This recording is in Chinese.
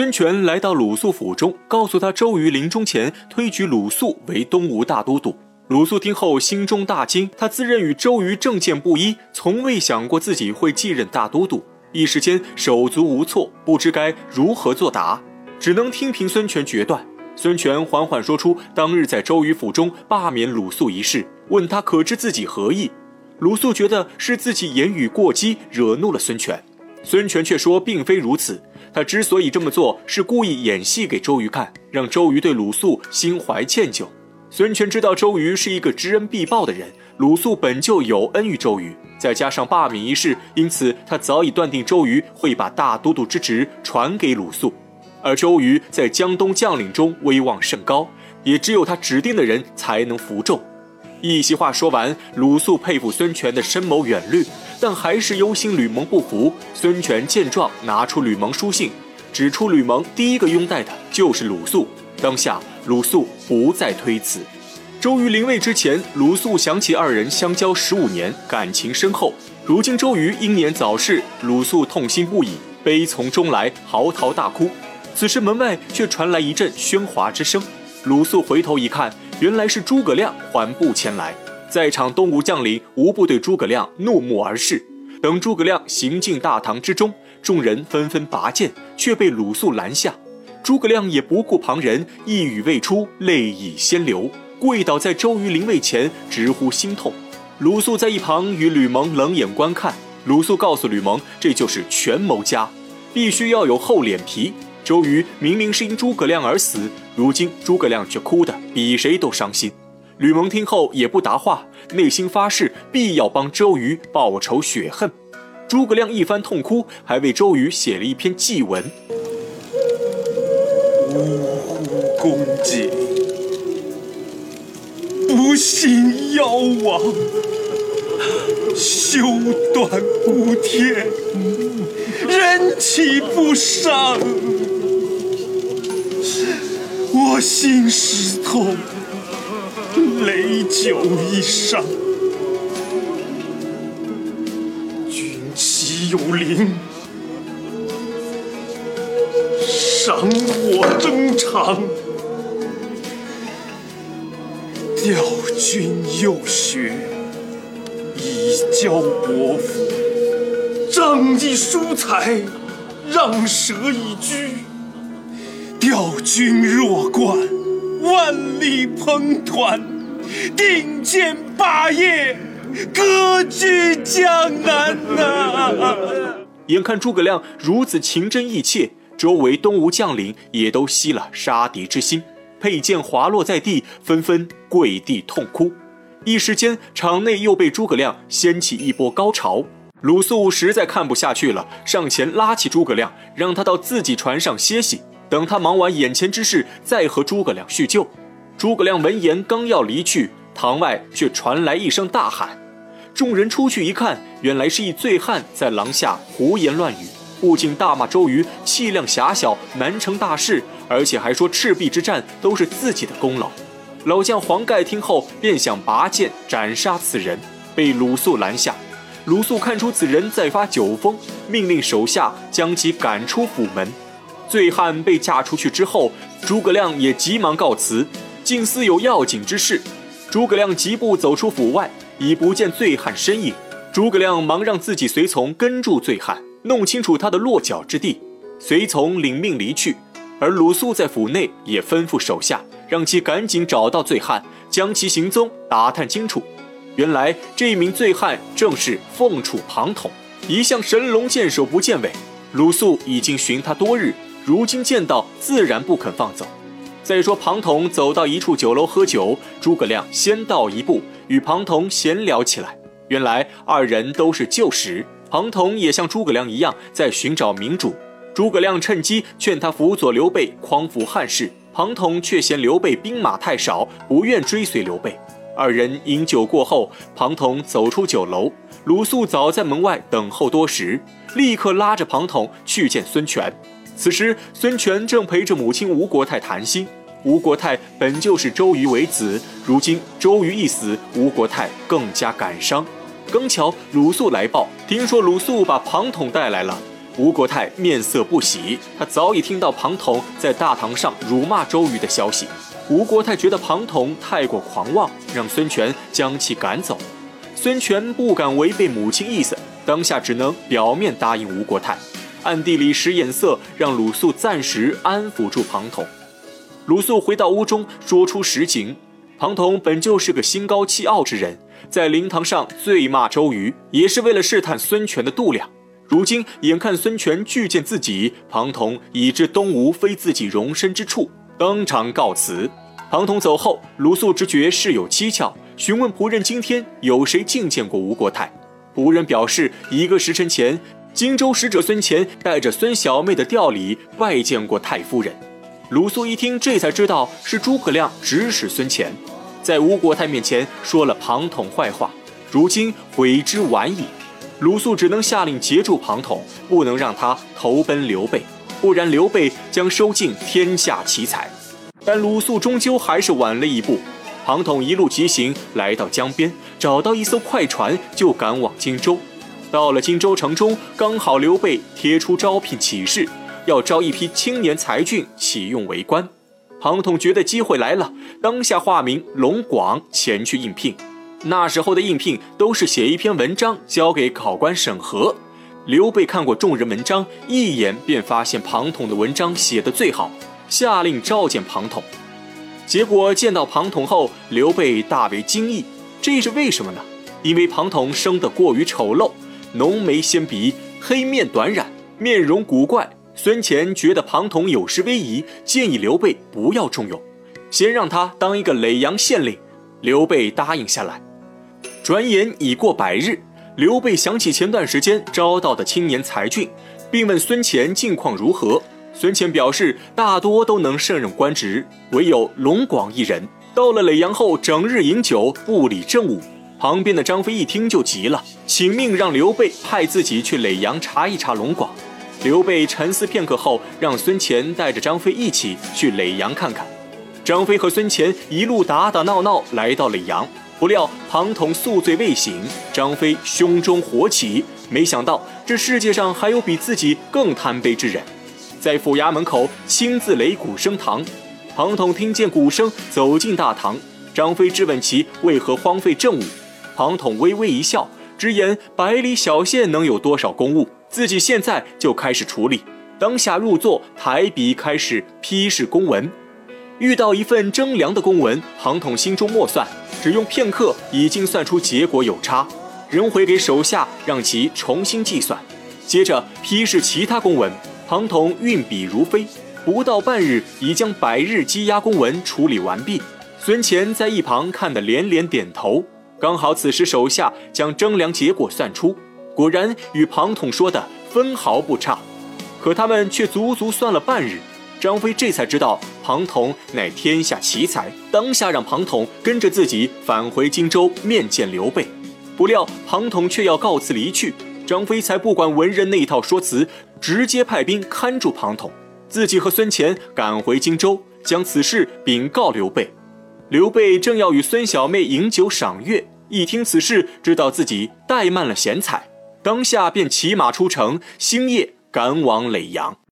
孙权来到鲁肃府中，告诉他周瑜临终前推举鲁肃为东吴大都督。鲁肃听后心中大惊，他自认与周瑜政见不一，从未想过自己会继任大都督，一时间手足无措，不知该如何作答，只能听凭孙权决断。孙权缓缓说出当日在周瑜府中罢免鲁肃一事，问他可知自己何意。鲁肃觉得是自己言语过激，惹怒了孙权。孙权却说并非如此，他之所以这么做，是故意演戏给周瑜看，让周瑜对鲁肃心怀歉疚。孙权知道周瑜是一个知恩必报的人，鲁肃本就有恩于周瑜，再加上罢免一事，因此他早已断定周瑜会把大都督之职传给鲁肃。而周瑜在江东将领中威望甚高，也只有他指定的人才能服众。一席话说完，鲁肃佩服孙权的深谋远虑，但还是忧心吕蒙不服。孙权见状，拿出吕蒙书信，指出吕蒙第一个拥戴的就是鲁肃。当下，鲁肃不再推辞。周瑜临位之前，鲁肃想起二人相交十五年，感情深厚。如今周瑜英年早逝，鲁肃痛心不已，悲从中来，嚎啕大哭。此时门外却传来一阵喧哗之声，鲁肃回头一看，原来是诸葛亮缓步前来。在场东吴将领无不对诸葛亮怒目而视。等诸葛亮行进大堂之中，众人纷纷拔剑，却被鲁肃拦下。诸葛亮也不顾旁人，一语未出，泪已先流，跪倒在周瑜灵位前，直呼心痛。鲁肃在一旁与吕蒙冷眼观看。鲁肃告诉吕蒙，这就是权谋家，必须要有厚脸皮。周瑜明明是因诸葛亮而死，如今诸葛亮却哭得比谁都伤心。吕蒙听后也不答话，内心发誓必要帮周瑜报仇雪恨。诸葛亮一番痛哭，还为周瑜写了一篇祭文：“呜呼，公瑾，不幸夭亡，修断孤天，人岂不伤？”我心石痛，泪久已伤。君岂有灵，赏我征长？调军右学，以教伯父；仗义疏财，让舍以居。调军弱冠，万里蓬团，定建霸业，割据江南呐！眼看诸葛亮如此情真意切，周围东吴将领也都息了杀敌之心，佩剑滑落在地，纷纷跪地痛哭。一时间，场内又被诸葛亮掀起一波高潮。鲁肃实在看不下去了，上前拉起诸葛亮，让他到自己船上歇息。等他忙完眼前之事，再和诸葛亮叙旧。诸葛亮闻言刚要离去，堂外却传来一声大喊。众人出去一看，原来是一醉汉在廊下胡言乱语，不仅大骂周瑜气量狭小，难成大事，而且还说赤壁之战都是自己的功劳。老将黄盖听后便想拔剑斩杀此人，被鲁肃拦下。鲁肃看出此人在发酒疯，命令手下将其赶出府门。醉汉被嫁出去之后，诸葛亮也急忙告辞，竟似有要紧之事。诸葛亮疾步走出府外，已不见醉汉身影。诸葛亮忙让自己随从跟住醉汉，弄清楚他的落脚之地。随从领命离去，而鲁肃在府内也吩咐手下，让其赶紧找到醉汉，将其行踪打探清楚。原来这名醉汉正是凤雏庞统，一向神龙见首不见尾。鲁肃已经寻他多日。如今见到，自然不肯放走。再说，庞统走到一处酒楼喝酒，诸葛亮先到一步，与庞统闲聊起来。原来二人都是旧识，庞统也像诸葛亮一样在寻找明主。诸葛亮趁机劝他辅佐刘备匡扶汉室，庞统却嫌刘备兵马太少，不愿追随刘备。二人饮酒过后，庞统走出酒楼，鲁肃早在门外等候多时，立刻拉着庞统去见孙权。此时，孙权正陪着母亲吴国太谈心。吴国太本就是周瑜为子，如今周瑜一死，吴国太更加感伤。刚巧鲁肃来报，听说鲁肃把庞统带来了，吴国泰面色不喜，他早已听到庞统在大堂上辱骂周瑜的消息。吴国泰觉得庞统太过狂妄，让孙权将其赶走。孙权不敢违背母亲意思，当下只能表面答应吴国泰，暗地里使眼色，让鲁肃暂时安抚住庞统。鲁肃回到屋中，说出实情：庞统本就是个心高气傲之人，在灵堂上醉骂周瑜，也是为了试探孙权的度量。如今眼看孙权拒见自己，庞统已知东吴非自己容身之处，当场告辞。庞统走后，鲁肃直觉事有蹊跷，询问仆人今天有谁觐见过吴国太。仆人表示，一个时辰前，荆州使者孙乾带着孙小妹的吊礼拜见过太夫人。鲁肃一听，这才知道是诸葛亮指使孙乾，在吴国太面前说了庞统坏话，如今悔之晚矣。鲁肃只能下令截住庞统，不能让他投奔刘备，不然刘备将收尽天下奇才。但鲁肃终究还是晚了一步。庞统一路疾行，来到江边，找到一艘快船，就赶往荆州。到了荆州城中，刚好刘备贴出招聘启事，要招一批青年才俊启用为官。庞统觉得机会来了，当下化名龙广前去应聘。那时候的应聘都是写一篇文章交给考官审核。刘备看过众人文章，一眼便发现庞统的文章写得最好，下令召见庞统。结果见到庞统后，刘备大为惊异，这是为什么呢？因为庞统生得过于丑陋，浓眉纤鼻，黑面短髯，面容古怪。孙乾觉得庞统有失威仪，建议刘备不要重用，先让他当一个耒阳县令。刘备答应下来。转眼已过百日，刘备想起前段时间招到的青年才俊，并问孙乾近况如何。孙乾表示，大多都能胜任官职，唯有龙广一人，到了耒阳后，整日饮酒，不理政务。旁边的张飞一听就急了，请命让刘备派自己去耒阳查一查龙广。刘备沉思片刻后，让孙乾带着张飞一起去耒阳看看。张飞和孙乾一路打打闹闹，来到耒阳。不料庞统宿醉未醒，张飞胸中火起，没想到这世界上还有比自己更贪杯之人，在府衙门口亲自擂鼓升堂。庞统听见鼓声，走进大堂。张飞质问其为何荒废政务，庞统微微一笑，直言百里小县能有多少公务，自己现在就开始处理。当下入座，抬笔开始批示公文。遇到一份征粮的公文，庞统心中默算。只用片刻，已经算出结果有差，仍回给手下，让其重新计算。接着批示其他公文，庞统运笔如飞，不到半日，已将百日积压公文处理完毕。孙乾在一旁看得连连点头。刚好此时手下将征粮结果算出，果然与庞统说的分毫不差。可他们却足足算了半日。张飞这才知道庞统乃天下奇才，当下让庞统跟着自己返回荆州面见刘备。不料庞统却要告辞离去，张飞才不管文人那一套说辞，直接派兵看住庞统，自己和孙乾赶回荆州，将此事禀告刘备。刘备正要与孙小妹饮酒赏月，一听此事，知道自己怠慢了贤才，当下便骑马出城，星夜赶往耒阳。